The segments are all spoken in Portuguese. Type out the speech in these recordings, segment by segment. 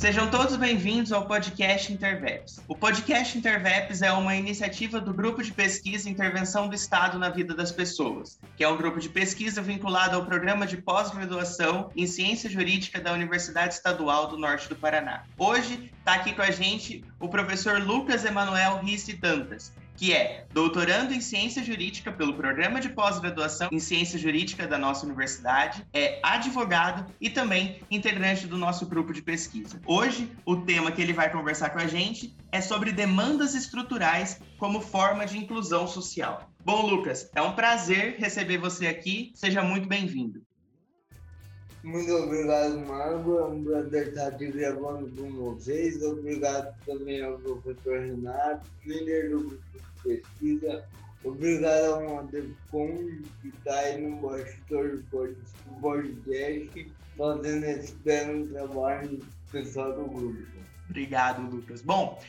Sejam todos bem-vindos ao podcast Interveps. O podcast Interveps é uma iniciativa do Grupo de Pesquisa e Intervenção do Estado na Vida das Pessoas, que é um grupo de pesquisa vinculado ao programa de pós-graduação em Ciência Jurídica da Universidade Estadual do Norte do Paraná. Hoje está aqui com a gente o professor Lucas Emanuel Risse Dantas, que é doutorando em ciência jurídica pelo programa de pós-graduação em ciência jurídica da nossa universidade, é advogado e também integrante do nosso grupo de pesquisa. Hoje, o tema que ele vai conversar com a gente é sobre demandas estruturais como forma de inclusão social. Bom, Lucas, é um prazer receber você aqui. Seja muito bem-vindo. Muito obrigado, Margo. É um prazer estar aqui gravando com vocês. Obrigado também ao professor Renato, líder do grupo pesquisa. Obrigado ao Madepcom, que está aí no bastidor do podcast, fazendo esse belo trabalho pessoal do grupo. Obrigado, Lucas. Bom,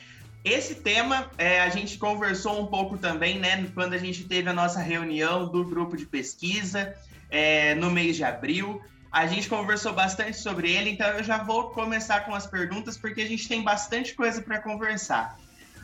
esse tema é, a gente conversou um pouco também, né, quando a gente teve a nossa reunião do grupo de pesquisa é, no mês de abril. A gente conversou bastante sobre ele, então eu já vou começar com as perguntas, porque a gente tem bastante coisa para conversar.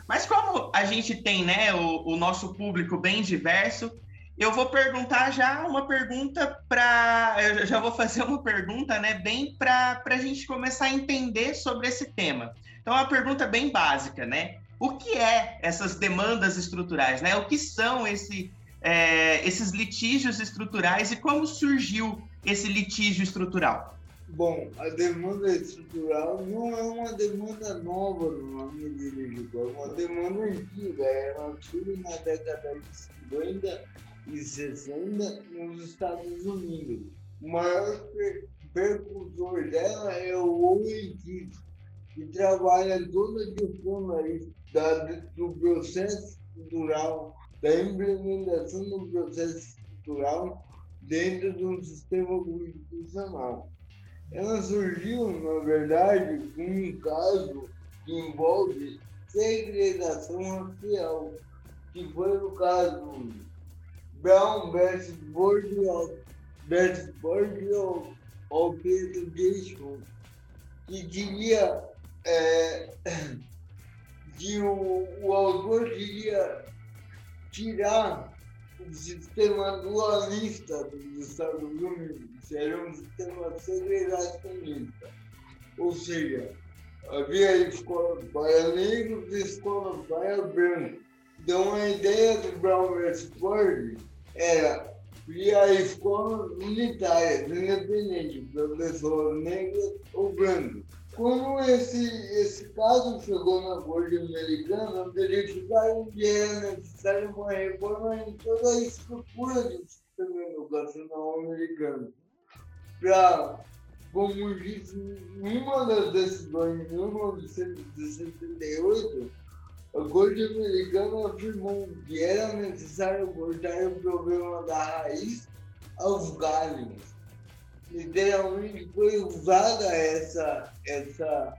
Mas como a gente tem né, o, o nosso público bem diverso, eu vou perguntar já uma pergunta para. Eu já vou fazer uma pergunta, né, bem para a gente começar a entender sobre esse tema. Então, é uma pergunta bem básica, né? O que é essas demandas estruturais, né? O que são esse, é, esses litígios estruturais e como surgiu esse litígio estrutural? Bom, a demanda estrutural não é uma demanda nova no âmbito jurídico, é uma demanda antiga. Ela surge na década de 50 e 60 nos Estados Unidos. O maior precursor dela é o Owen que trabalha toda a forma da, do processo cultural, da implementação do processo cultural dentro de um sistema constitucional. Ela surgiu, na verdade, com um caso que envolve segregação racial, que foi o caso Brown versus Bordeaux, versus Bordeaux Obligation, que diria é, que o, o autor queria tirar o sistema dualista dos Estados Unidos, era um sistema segregacionista. Ou seja, havia escola para negros e escola para brancos. Então a ideia do Brown vs. Ford era criar escolas unitárias, independente, professor negro ou branco. Quando esse, esse caso chegou na Corte Americana, verificaram que era necessária uma reforma em toda a estrutura do sistema educacional americano. Para, como disse uma das decisões de 1978, a Corte Americana afirmou que era necessário cortar o problema da raiz aos galhos literalmente foi usada essa, essa,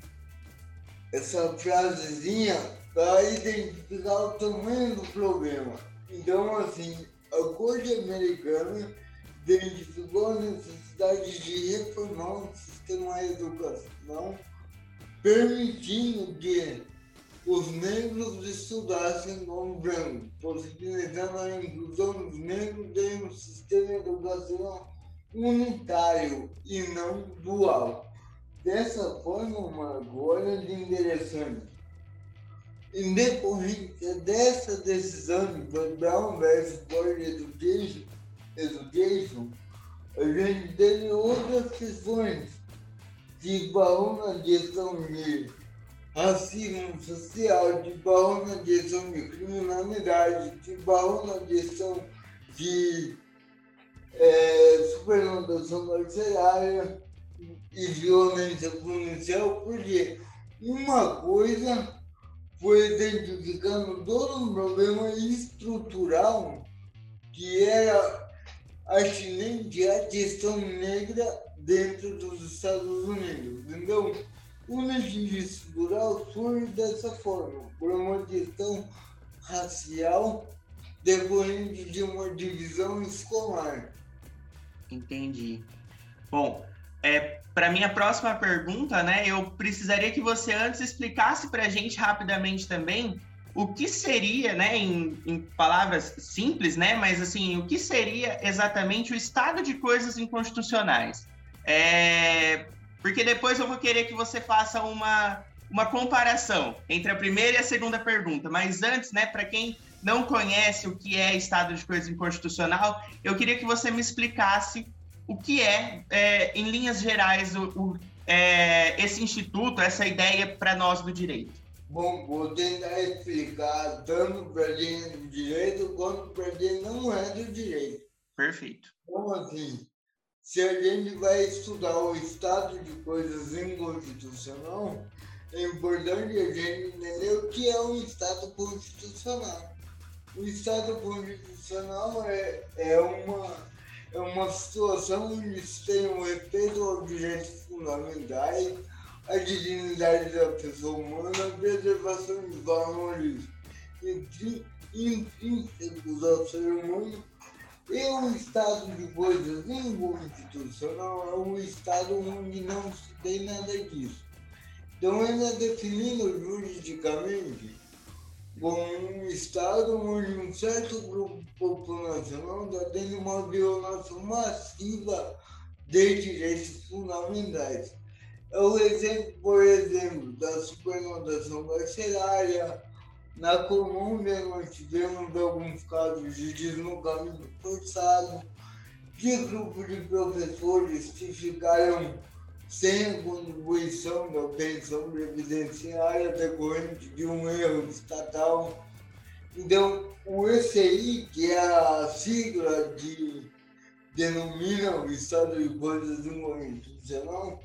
essa frasezinha para identificar o tamanho do problema. Então, assim, a Corte Americana identificou a necessidade de reformar o sistema educação, permitindo que os negros estudassem como brancos, possibilitando a inclusão dos negros em um sistema educacional unitário e não dual. Dessa forma, Margot, olha de interessante. Em decorrência dessa decisão do Brown vs. Board Education, Education, a gente teve outras questões. De baú na gestão de racismo social, de baú na gestão de criminalidade, de baú na gestão de é, superlotação carcerária e violência policial, porque uma coisa foi identificando todo um problema estrutural que era atinente à questão negra dentro dos Estados Unidos. Então, o litígio estrutural surge dessa forma, por uma questão racial decorrente de uma divisão escolar. Entendi. Bom, é, para minha próxima pergunta, né, eu precisaria que você antes explicasse para a gente rapidamente também o que seria, né, em, em, palavras simples, né, mas assim, o que seria exatamente o estado de coisas inconstitucionais? É, porque depois eu vou querer que você faça uma, uma comparação entre a primeira e a segunda pergunta, mas antes, né, para quem não conhece o que é estado de coisas inconstitucional, eu queria que você me explicasse o que é, é em linhas gerais, o, o é, esse instituto, essa ideia para nós do direito. Bom, vou tentar explicar tanto para quem é do direito quanto para quem não é do direito. Perfeito. Então, assim, se a gente vai estudar o estado de coisas inconstitucional, é importante a gente entender o que é um estado constitucional. O estado constitucional é, é, uma, é uma situação onde se tem o respeito aos direitos fundamentais, a dignidade da pessoa humana, a preservação de valores intrínsecos ao ser humano e o estado de coisas inconstitucional é um estado onde não se tem nada disso. Então ele é definido juridicamente como um estado onde um certo grupo populacional está tendo uma violação massiva de direitos fundamentais. É o exemplo, por exemplo, da supernotação carcerária. Na Colômbia, nós tivemos alguns casos de deslocamento forçado, de grupo de professores que ficaram sem contribuição da pensão previdenciária decorrente de um erro estatal. Então, o ECI, que é a sigla de denomina o estado de coisas inconstitucional,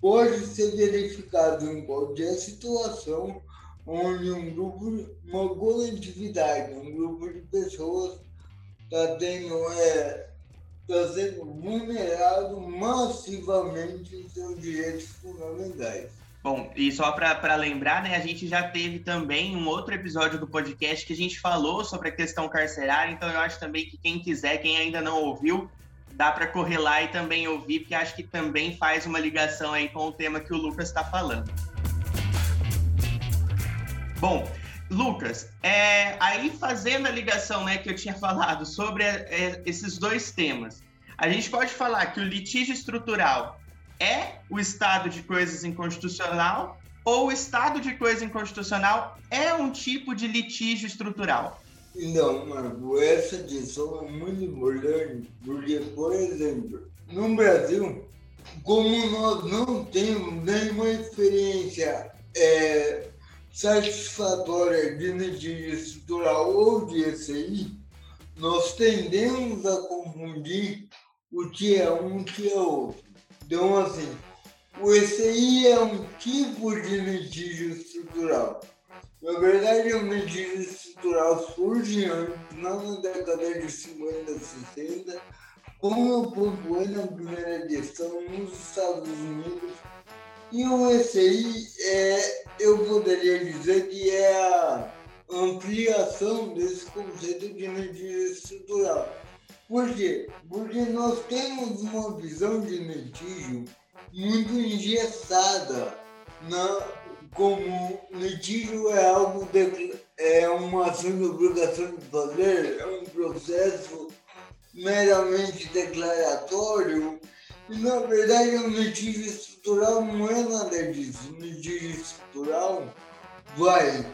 pode ser verificado em qualquer situação onde um grupo, uma coletividade, um grupo de pessoas está tendo, é, está sendo vulnerado massivamente em seus direitos fundamentais. Bom, e só para lembrar, né, a gente já teve também um outro episódio do podcast que a gente falou sobre a questão carcerária, então eu acho também que quem quiser, quem ainda não ouviu, dá para correr lá e também ouvir, porque acho que também faz uma ligação aí com o tema que o Lucas está falando. Bom, Lucas, é, aí fazendo a ligação né, que eu tinha falado sobre é, esses dois temas, a gente pode falar que o litígio estrutural é o estado de coisas inconstitucional ou o estado de coisa inconstitucional é um tipo de litígio estrutural? Não, Marco, essa questão é muito importante, porque, por exemplo, no Brasil, como nós não temos nenhuma experiência é, satisfatória de litígio estrutural ou de ECI, nós tendemos a confundir o que é um e o que é outro. Então, assim, o ECI é um tipo de litígio estrutural na verdade, o medida estrutural surge antes, na década de 50, 60, como pontuei na primeira questão, nos Estados Unidos. E o ECI, é, eu poderia dizer que é a ampliação desse conceito de medida estrutural. Por quê? Porque nós temos uma visão de litígio muito engessada na como litígio é algo de, é uma ação de obrigação de fazer, é um processo meramente declaratório, e na verdade um litígio estrutural não é nada disso. Um litígio estrutural vai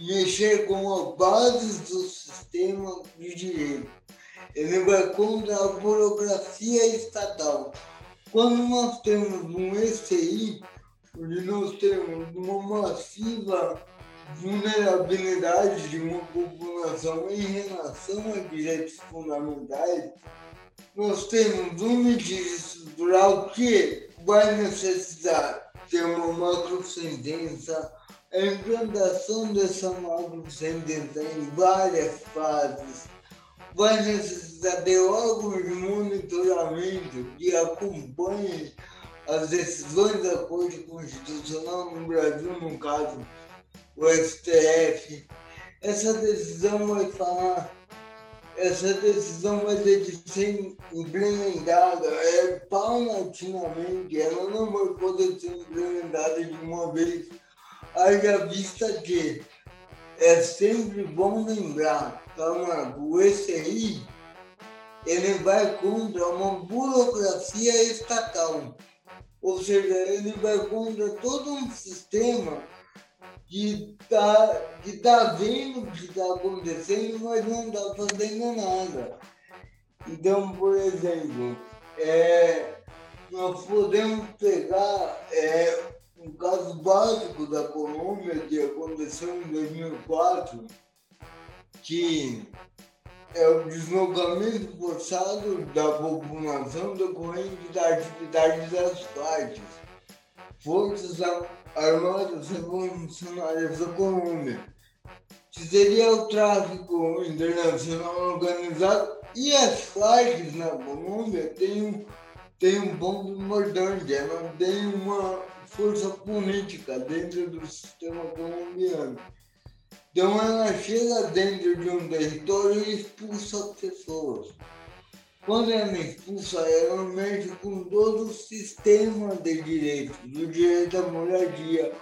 mexer com a base do sistema de direito. Ele vai contra a burocracia estatal. Quando nós temos um ECI, nós temos uma massiva vulnerabilidade de uma população em relação a direitos fundamentais, nós temos um litígio estrutural que vai necessitar ter uma macro-sentença, a implantação dessa macro-sentença em várias fases, vai necessitar de órgãos de monitoramento que acompanhem as decisões da Corte Constitucional no Brasil, no caso o STF, essa decisão vai falar essa decisão vai ter de ser implementada é, paulatinamente, ela não vai poder ser implementada de uma vez, haja vista que é sempre bom lembrar, Marco? O ECI ele vai contra uma burocracia estatal, ou seja, ele vai contra todo um sistema que está que tá vendo o que está acontecendo, mas não está fazendo nada. Então, por exemplo, é, nós podemos pegar é, um caso básico da Colômbia que aconteceu em 2004, que é o deslocamento forçado da população decorrente da atividade das partes. Forças Armadas Revolucionárias da Colômbia, que seria o tráfico internacional organizado e as Farc na Colômbia têm um, têm um ponto importante, ela tem uma força política dentro do sistema colombiano. Ela chega dentro de um território e expulsa pessoas. Quando ela expulsa, ela mexe com todo o sistema de direitos, o direito à moradia,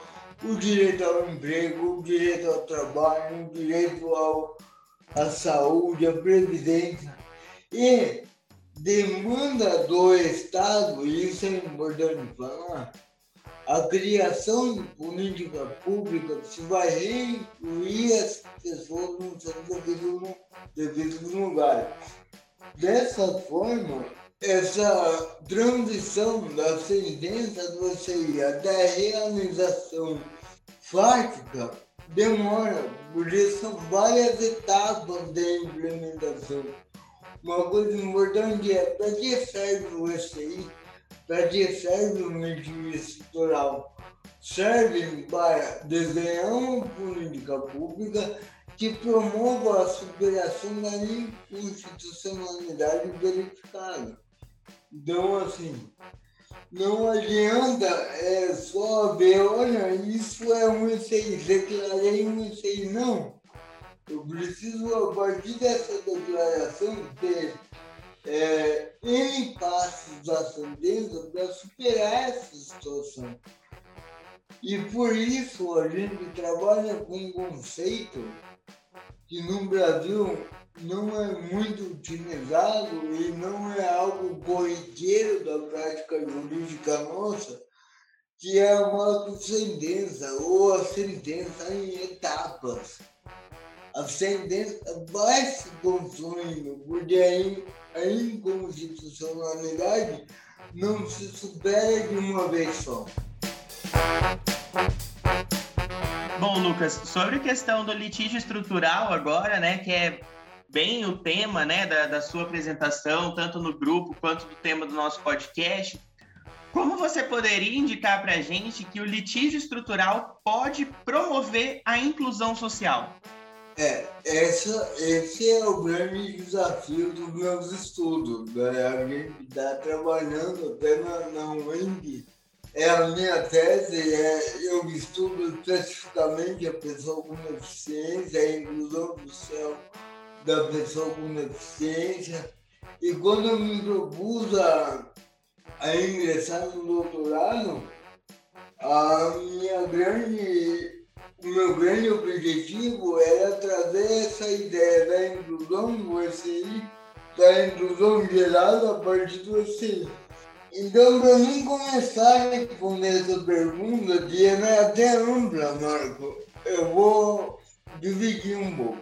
o direito ao emprego, o direito ao trabalho, o direito ao, à saúde, à previdência. E demanda do Estado, e isso é importante falar, a criação de política pública que vai reincluir as pessoas no seu devido, devido lugar. Dessa forma, essa transição da sentença do CI até a realização fática demora, porque são várias etapas de implementação. Uma coisa importante é para que serve o SI para que serve o regime estrutural? Serve para desenhar uma política pública que promova a superação da inconstitucionalidade verificada. Então, assim, não adianta é, só ver, olha, isso é um E6, declarei um E6. Não. Eu preciso, a partir dessa declaração, ter é, em passos da sentença para superar essa situação. E por isso a gente trabalha com um conceito que no Brasil não é muito utilizado e não é algo corriqueiro da prática jurídica nossa, que é a sentença ou a sentença em etapas. A sentença vai se construindo, porque aí a inconstitucionalidade não se supera de uma vez só. Bom, Lucas, sobre a questão do litígio estrutural agora, né, que é bem o tema, né, da, da sua apresentação, tanto no grupo quanto do tema do nosso podcast, como você poderia indicar para a gente que o litígio estrutural pode promover a inclusão social? É, essa, esse é o grande desafio dos meus estudos. Né? A gente está trabalhando até na, na UENG. É a minha tese, é, eu estudo especificamente a pessoa com deficiência, a inclusão social da pessoa com deficiência. E quando eu me propus a, a ingressar no doutorado, a minha grande o meu grande objetivo era trazer essa ideia da inclusão do SI, da inclusão geral a partir do SI. Então, para mim começar a responder essa pergunta, que é até ampla, Marco, eu vou dividir um pouco.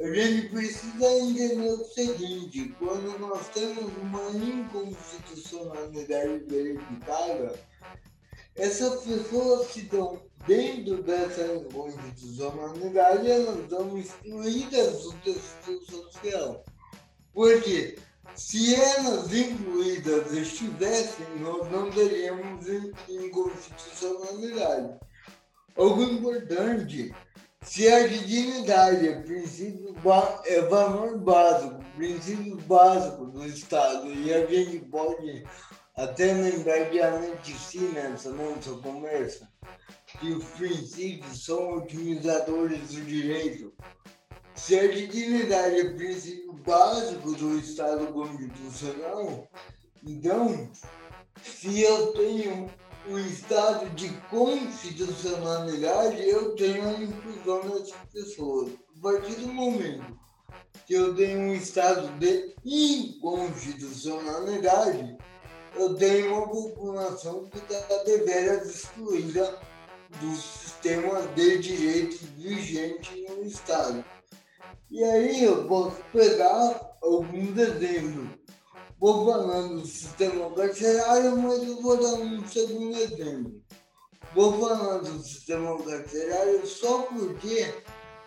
A gente precisa entender o seguinte, quando nós temos uma inconstitucionalidade verificada, essas pessoas que estão dentro dessa inconstitucionalidade, elas estão excluídas do texto social. Porque se elas incluídas estivessem, nós não teríamos inconstitucionalidade. Algo importante, se a dignidade é princípio é valor básico, princípio básico do Estado, e a gente pode até lembrar de antes nessa nossa conversa, que os princípios são otimizadores do direito. Se a dignidade é princípio básico do Estado constitucional, então, se eu tenho um estado de constitucionalidade, eu tenho a inclusão das pessoas. A partir do momento que eu tenho um estado de inconstitucionalidade, eu tenho uma população que está deveras excluída do sistema de direitos vigente no Estado. E aí eu posso pegar alguns exemplos. Vou falando do sistema carcerário, mas eu vou dar um segundo exemplo. Vou falando do sistema carcerário só porque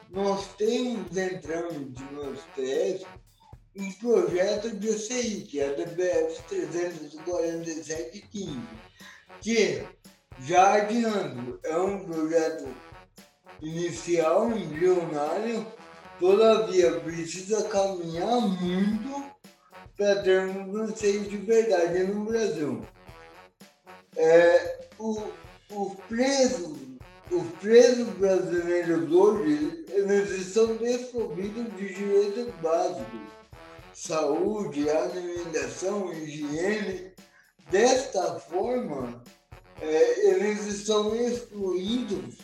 nós temos entrando no STF um projeto de CI, que é a DBF 34715, que, já adiando, é um projeto inicial, embrionário, todavia precisa caminhar muito para termos um CI de verdade no Brasil. É, o, o preso os presos brasileiros hoje eles estão desprovidos de direitos básicos, saúde, alimentação, higiene. Desta forma, é, eles estão excluídos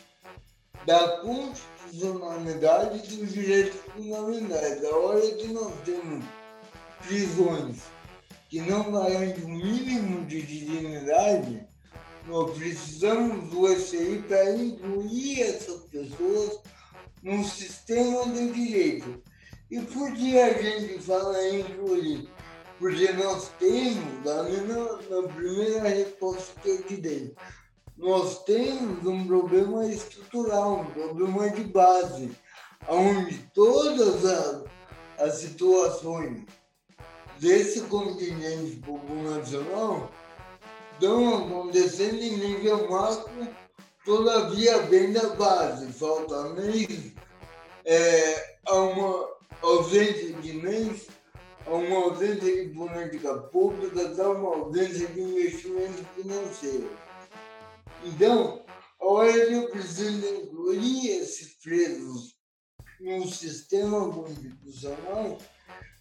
da constitucionalidade dos direitos fundamentais. A hora que nós temos prisões que não garantem o mínimo de dignidade, nós precisamos do ECI para incluir essas pessoas no sistema de direito. E por que a gente fala em incluir? Porque nós temos, na, minha, na primeira resposta que eu te dei, nós temos um problema estrutural, um problema de base, onde todas as, as situações desse contingente populacional estão acontecendo em nível macro, todavia bem da base. Falta nem é, uma ausência de leis, uma ausência de política pública, dá uma ausência de investimento financeiro. Então, a eu preciso incluir esses presos no sistema constitucional,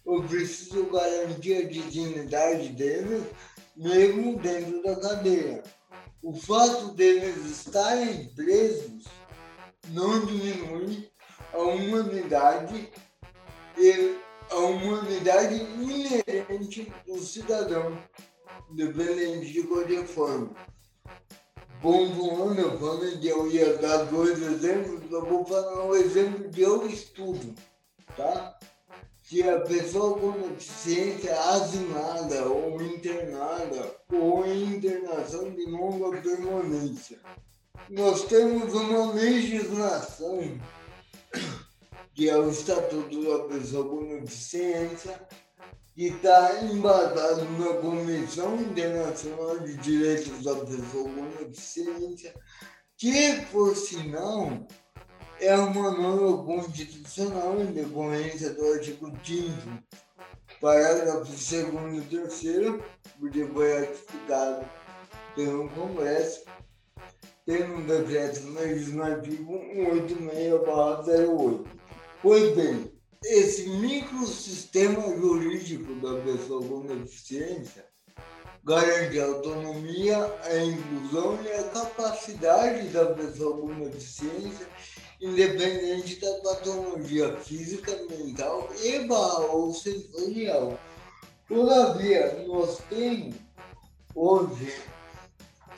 eu preciso garantir a dignidade deles mesmo dentro da cadeia. O fato deles estarem presos não diminui a humanidade e a humanidade inerente do cidadão, independente de qualquer forma. Pontuando, eu falei que eu ia dar dois exemplos, eu vou falar um exemplo de eu estudo, tá? que a pessoa com deficiência asimada ou internada ou em internação de longa permanência. Nós temos uma legislação que é o Estatuto da Pessoa com Deficiência, que está embasado na Comissão Internacional de Direitos da Pessoa com Deficiência, que, por sinal, é uma norma constitucional em decorrência do artigo 5 parágrafo 2 e 3 porque foi ratificado pelo Congresso, pelo decreto legislativo 186-08. Pois bem, esse microsistema jurídico da pessoa com deficiência garante a autonomia, a inclusão e a capacidade da pessoa com deficiência independente da patologia física, mental e ou sensorial. Todavia, nós temos hoje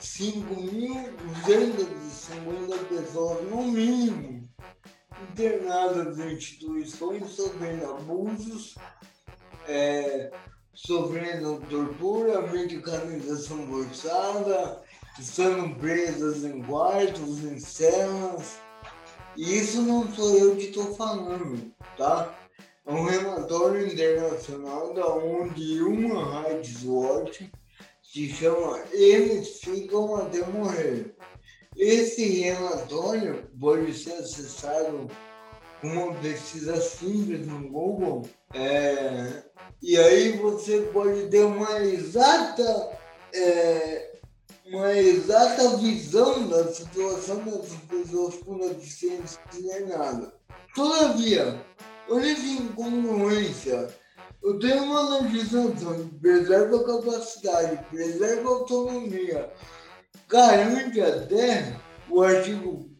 5.250 pessoas, no mínimo, internadas em instituições sofrendo abusos, é, sofrendo tortura, medicalização forçada, estando presas em quartos, em celas, e isso não sou eu que estou falando, tá? É um relatório internacional da onde uma Rights Watch se chama Eles Ficam Até Morrer. Esse relatório pode ser acessado com uma pesquisa simples no Google. É, e aí você pode ter uma exata é, uma exata visão da situação das pessoas com deficiência nada. Todavia, olha essa incongruência. Eu tenho uma legislação que preserva a capacidade, preserva a autonomia, garante até o artigo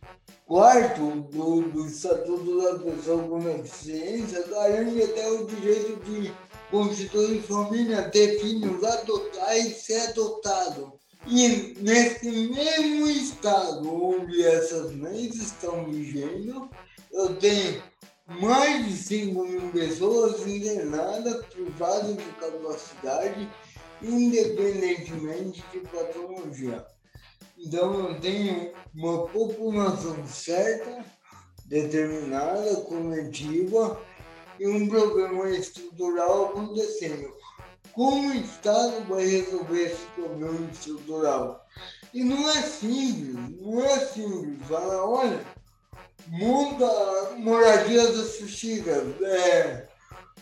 4 do, do Estatuto da Pessoa com Deficiência, garante até o direito de constituir família, ter filhos, adotar e ser adotado. E nesse mesmo estado onde essas leis estão vigendo, eu tenho mais de 5 mil pessoas internadas privadas de capacidade, independentemente de patologia. Então eu tenho uma população certa, determinada, coletiva, e um problema estrutural acontecendo como o Estado vai resolver esse problema estrutural. E não é simples, não é simples. Falar, olha, monta moradias assistidas, é,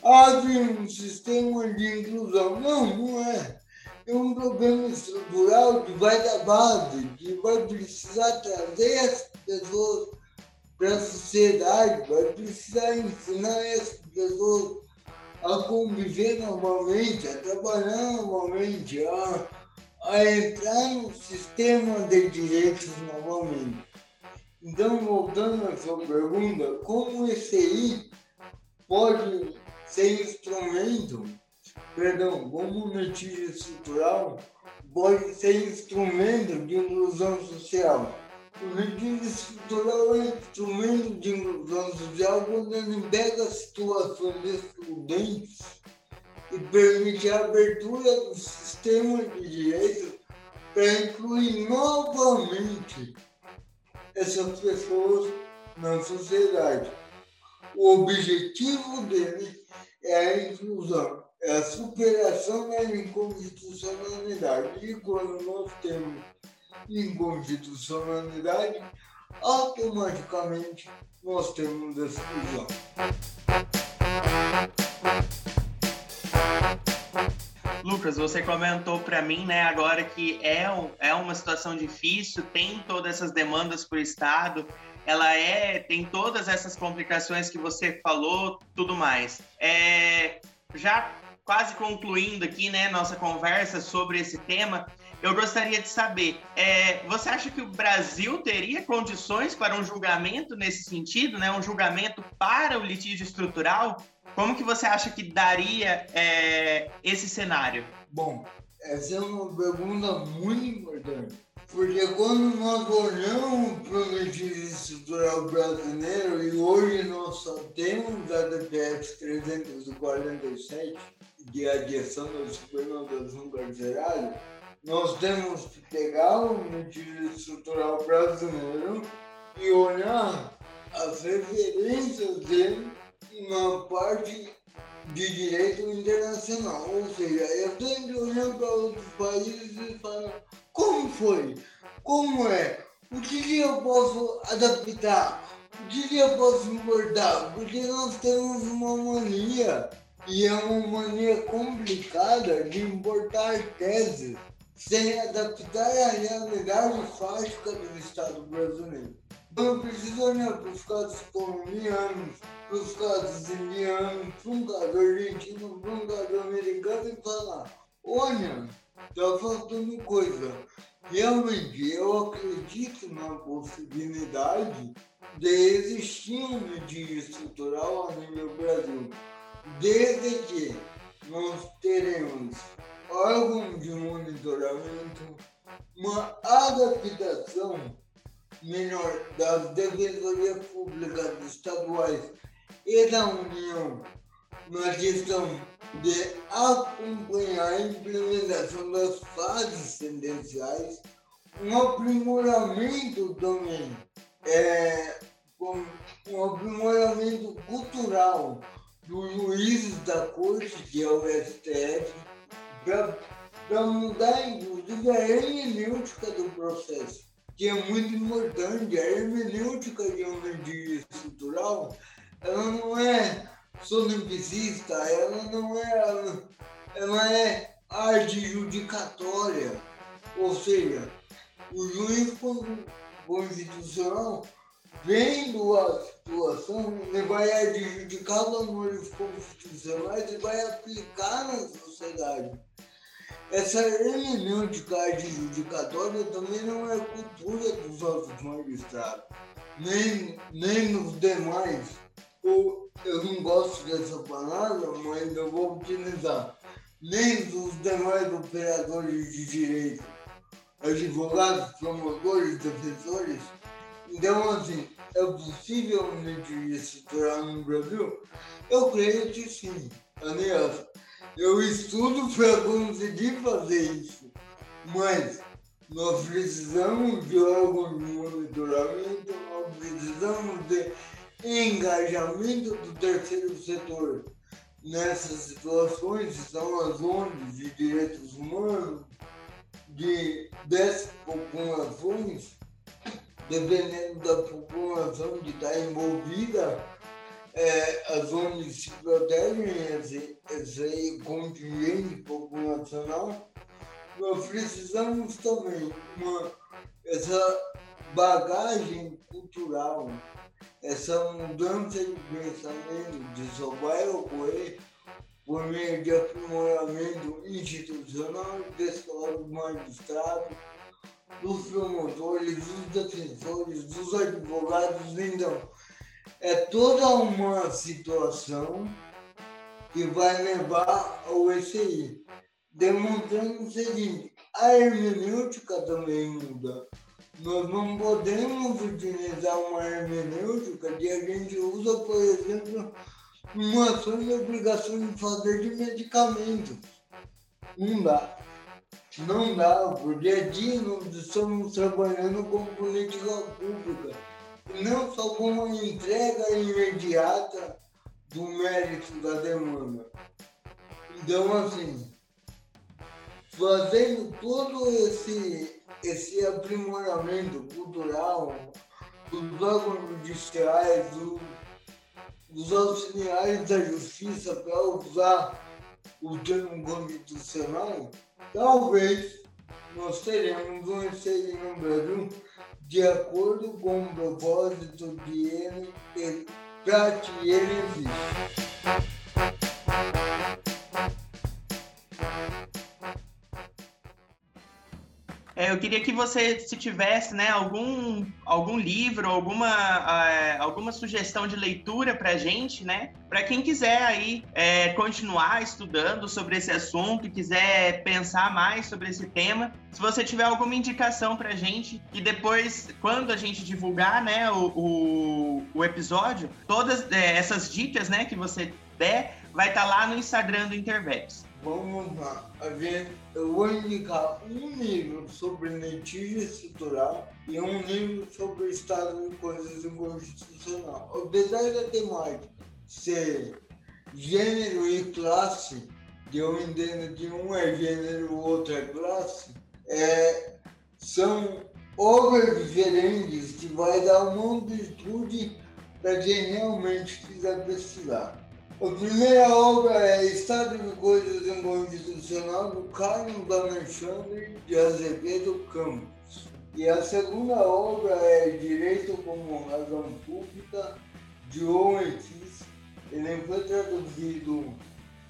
abre um sistema de inclusão. Não, não é. É um problema estrutural que vai da base, que vai precisar trazer as pessoas para a sociedade, vai precisar ensinar as pessoas a conviver normalmente, a trabalhar normalmente, a, a entrar no sistema de direitos novamente. Então, voltando à sua pergunta, como esse aí pode ser instrumento, perdão, como litígio estrutural pode ser instrumento de inclusão social? O regime estrutural é instrumento de inclusão social quando ele pega situações excludentes e permite a abertura do sistema de direitos para incluir novamente essas pessoas na sociedade. O objetivo dele é a inclusão, é a superação da inconstitucionalidade. E quando nós temos inconstitucionalidade, automaticamente nós temos exclusão. Lucas, você comentou para mim, né, agora que é, é uma situação difícil, tem todas essas demandas para o Estado, ela é, tem todas essas complicações que você falou, tudo mais. É, já quase concluindo aqui, né, nossa conversa sobre esse tema, eu gostaria de saber, é, você acha que o Brasil teria condições para um julgamento nesse sentido, né? Um julgamento para o litígio estrutural? Como que você acha que daria é, esse cenário? Bom, essa é uma pergunta muito importante. Porque quando nós olhamos para o litígio estrutural brasileiro, e hoje nós só temos a DPF 347, de adiação da supernotação carcerária, nós temos que pegar o medida estrutural brasileiro e olhar as referências dele na parte de direito internacional. Ou seja, eu tenho que olhar para outros países e falar como foi, como é, o que, que eu posso adaptar, o que, que eu posso importar, porque nós temos uma mania, e é uma mania complicada de importar teses sem adaptar a realidade fática do Estado brasileiro. Não precisa olhar para os casos colombianos, para os casos indianos, para um caso argentino, para um caso americano e falar: olha, está faltando coisa. Realmente, eu acredito na possibilidade de existir um litígio estrutural nível Brasil, desde que nós teremos órgão de monitoramento, uma adaptação melhor das defensorias públicas estaduais e da União na questão de acompanhar a implementação das fases sentenciais, um aprimoramento também, é, um aprimoramento cultural dos juízes da corte, que é o STF, para mudar, inclusive, a hermenêutica do processo, que é muito importante. A hermenêutica de uma medida estrutural, ela não é solipsista, ela não é, ela, ela é arte judicatória, ou seja, o juiz constitucional vendo a situação, ele vai adjudicar valores constitucionais e vai aplicar na sociedade. Essa hermenêutica adjudicatória também não é cultura dos nossos magistrados, nem, nem nos demais. Eu, eu não gosto dessa palavra, mas eu vou utilizar. Nem dos demais operadores de direito, advogados, promotores, defensores. Então, assim, é possível medida estrutural no Brasil? Eu creio que sim. Aliás, eu estudo para conseguir fazer isso, mas nós precisamos de órgãos de monitoramento, nós precisamos de engajamento do terceiro setor. Nessas situações estão as ONGs de direitos humanos, de, dessas populações, dependendo da população que está envolvida, é, as ONGs se protegem esse, esse contingente populacional, nós precisamos também uma, essa bagagem cultural, essa mudança de pensamento de só vai ocorrer por meio de aprimoramento institucional desse dos magistrados, dos promotores, dos defensores, dos advogados, então é toda uma situação que vai levar ao ECI, demonstrando o seguinte, a hermenêutica também muda. Nós não podemos utilizar uma hermenêutica que a gente usa, por exemplo, uma ação de obrigação de fazer de medicamentos. Não dá. Não dá, porque a dia nós estamos trabalhando com política pública não só como uma entrega imediata do mérito da demanda. Então, assim, fazendo todo esse, esse aprimoramento cultural dos órgãos judiciais, do, dos auxiliares da justiça, para usar o termo constitucional, talvez nós teremos um excelente no Brasil de acordo com o propósito que ele, ele para que ele. Eu queria que você, se tivesse né, algum, algum livro, alguma, uh, alguma sugestão de leitura para gente, né? Para quem quiser aí é, continuar estudando sobre esse assunto, quiser pensar mais sobre esse tema, se você tiver alguma indicação para gente, e depois, quando a gente divulgar né, o, o, o episódio, todas é, essas dicas né, que você der, vai estar tá lá no Instagram do Intervex. Vamos lá. Gente, eu vou indicar um livro sobre litígio estrutural e um livro sobre o estado de coisas inconstitucional. Apesar da temática ser gênero e classe, que eu entendo que um é gênero o outro é classe, é, são obras diferentes que vai dar uma amplitude para quem realmente quiser pesquisar. A primeira obra é Estado de Coisas Inconstitucional do Carlos Alexandre de Azevedo Campos. E a segunda obra é Direito como Razão Pública, de Owen Ele foi traduzido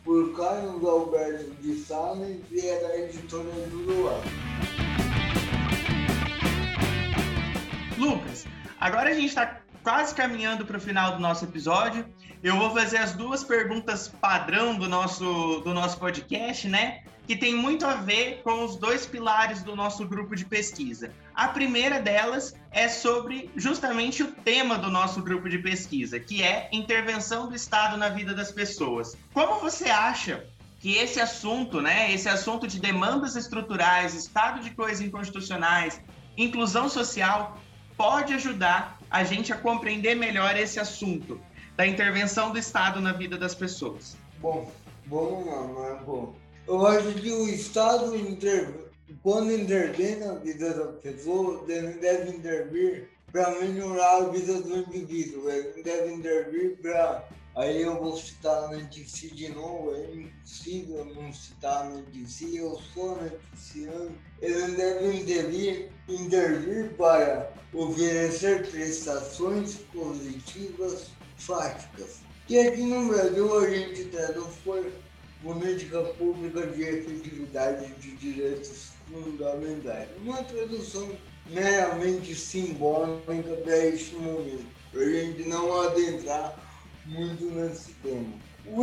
por Carlos Alberto de Salles e é da editora do Luar. Lucas, agora a gente está quase caminhando para o final do nosso episódio. Eu vou fazer as duas perguntas padrão do nosso, do nosso podcast, né? Que tem muito a ver com os dois pilares do nosso grupo de pesquisa. A primeira delas é sobre justamente o tema do nosso grupo de pesquisa, que é intervenção do Estado na vida das pessoas. Como você acha que esse assunto, né, esse assunto de demandas estruturais, estado de coisas inconstitucionais, inclusão social, pode ajudar a gente a compreender melhor esse assunto? Da intervenção do Estado na vida das pessoas? Bom, vamos lá, Marco. Eu acho que o Estado, quando intervém na vida da pessoa, deve intervir para melhorar a vida do indivíduo, ele deve intervir para Aí eu vou citar a notícia de novo, é impossível não citar a notícia, eu sou noticiano. Eles devem intervir, intervir para oferecer prestações positivas fáticas. Que aqui no Brasil a gente traduz por política pública de efetividade de direitos fundamentais. Uma tradução meramente simbólica para este momento, para a gente não adentrar muito nesse tema. O,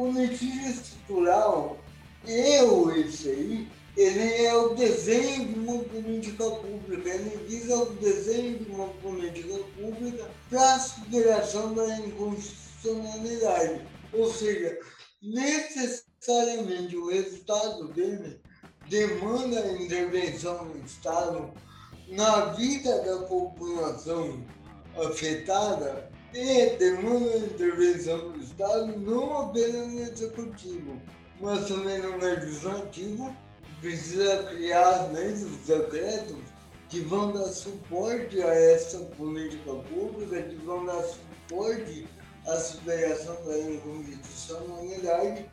o litígio estrutural e o ECI, ele é o desenho de uma política pública, ele visa o desenho de uma política pública para a superação da inconstitucionalidade. Ou seja, necessariamente o resultado dele demanda a intervenção do Estado na vida da população afetada e demanda a intervenção do Estado não apenas no executivo, mas também no legislativo, precisa criar leis, os decretos que vão dar suporte a essa política pública, que vão dar suporte à superação da inconstitucionalidade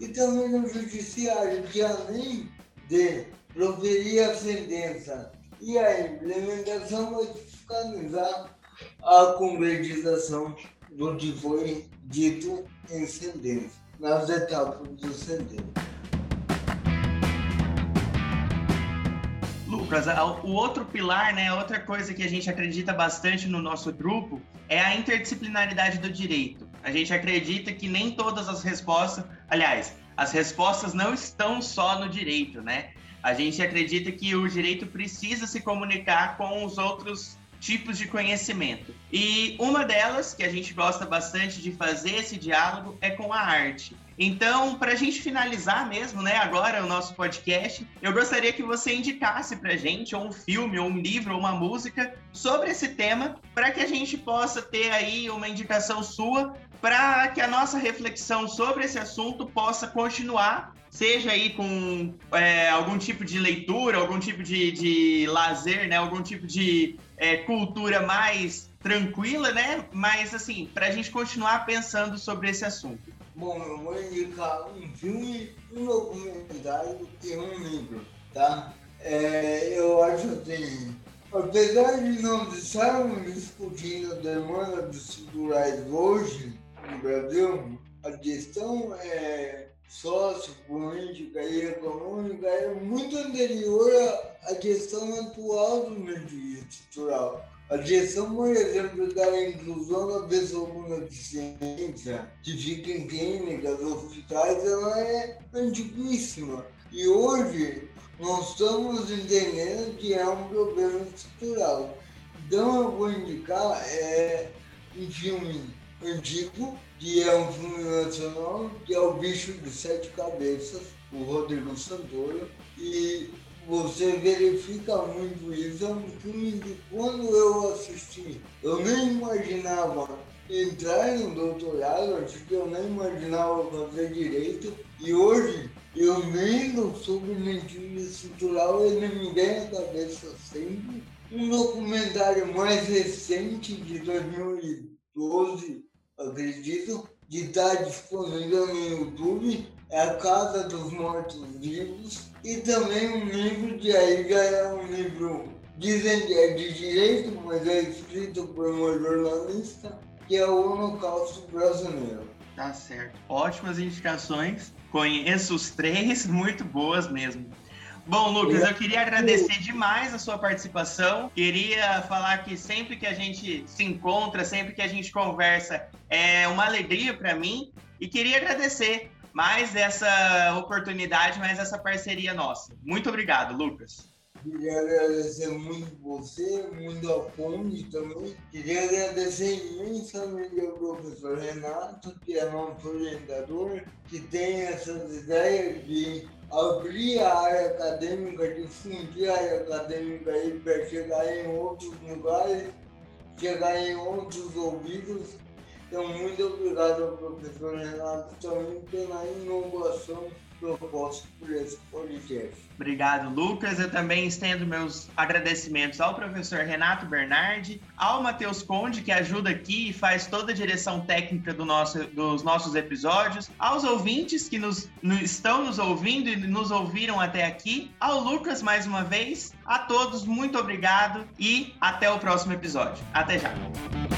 e também no judiciário, que além de proferir a sentença e a implementação vai fiscalizar a concretização do que foi dito em sentença, nas etapas do sentença. Lucas, o outro pilar, né, outra coisa que a gente acredita bastante no nosso grupo é a interdisciplinaridade do direito. A gente acredita que nem todas as respostas, aliás, as respostas não estão só no direito, né? A gente acredita que o direito precisa se comunicar com os outros tipos de conhecimento. E uma delas, que a gente gosta bastante de fazer esse diálogo, é com a arte. Então, para a gente finalizar mesmo, né, agora o nosso podcast, eu gostaria que você indicasse para a gente ou um filme, ou um livro, ou uma música sobre esse tema, para que a gente possa ter aí uma indicação sua, para que a nossa reflexão sobre esse assunto possa continuar, seja aí com é, algum tipo de leitura, algum tipo de, de lazer, né, algum tipo de é, cultura mais tranquila, né? Mas assim, para a gente continuar pensando sobre esse assunto. Bom, eu vou indicar um filme, um documentário e um livro, tá? É, eu acho assim, apesar de não estarmos discutindo demandas estruturais hoje no Brasil, a questão é sociopolítica e econômica é muito anterior à questão atual do meio estrutural. A questão, por exemplo, da inclusão da pessoa com deficiência que fica em clínicas, hospitais, ela é antiguíssima. E hoje nós estamos entendendo que é um problema estrutural. Então eu vou indicar é, um filme antigo, que é um filme nacional, que é O Bicho de Sete Cabeças, o Rodrigo Santoro, e você verifica muito isso. É um filme que quando eu assisti, eu nem imaginava entrar no doutorado, acho que eu nem imaginava fazer direito. E hoje, eu nem sobre mentir estrutural, ele me vem à cabeça sempre. Um documentário mais recente, de 2012, acredito, que está disponível no YouTube, é A Casa dos Mortos Vivos, e também um livro que aí já é um livro, dizem que é de direito, mas é escrito por uma jornalista, que é o Holocausto Brasileiro. Tá certo. Ótimas indicações. Conheço os três, muito boas mesmo. Bom, Lucas, eu queria agradecer demais a sua participação. Queria falar que sempre que a gente se encontra, sempre que a gente conversa, é uma alegria para mim. E queria agradecer mais essa oportunidade, mais essa parceria nossa. Muito obrigado, Lucas. Queria agradecer muito você, muito a Ponte também. Queria agradecer imensamente ao professor Renato, que é nosso orientador, que tem essas ideias de abrir a área acadêmica, difundir a área acadêmica para chegar em outros lugares, chegar em outros ouvidos então, muito obrigado ao professor Renato também pela inovação, proposto por esse podcast. Obrigado, Lucas. Eu também estendo meus agradecimentos ao professor Renato Bernardi, ao Matheus Conde, que ajuda aqui e faz toda a direção técnica do nosso, dos nossos episódios, aos ouvintes que nos, estão nos ouvindo e nos ouviram até aqui, ao Lucas mais uma vez. A todos, muito obrigado e até o próximo episódio. Até já!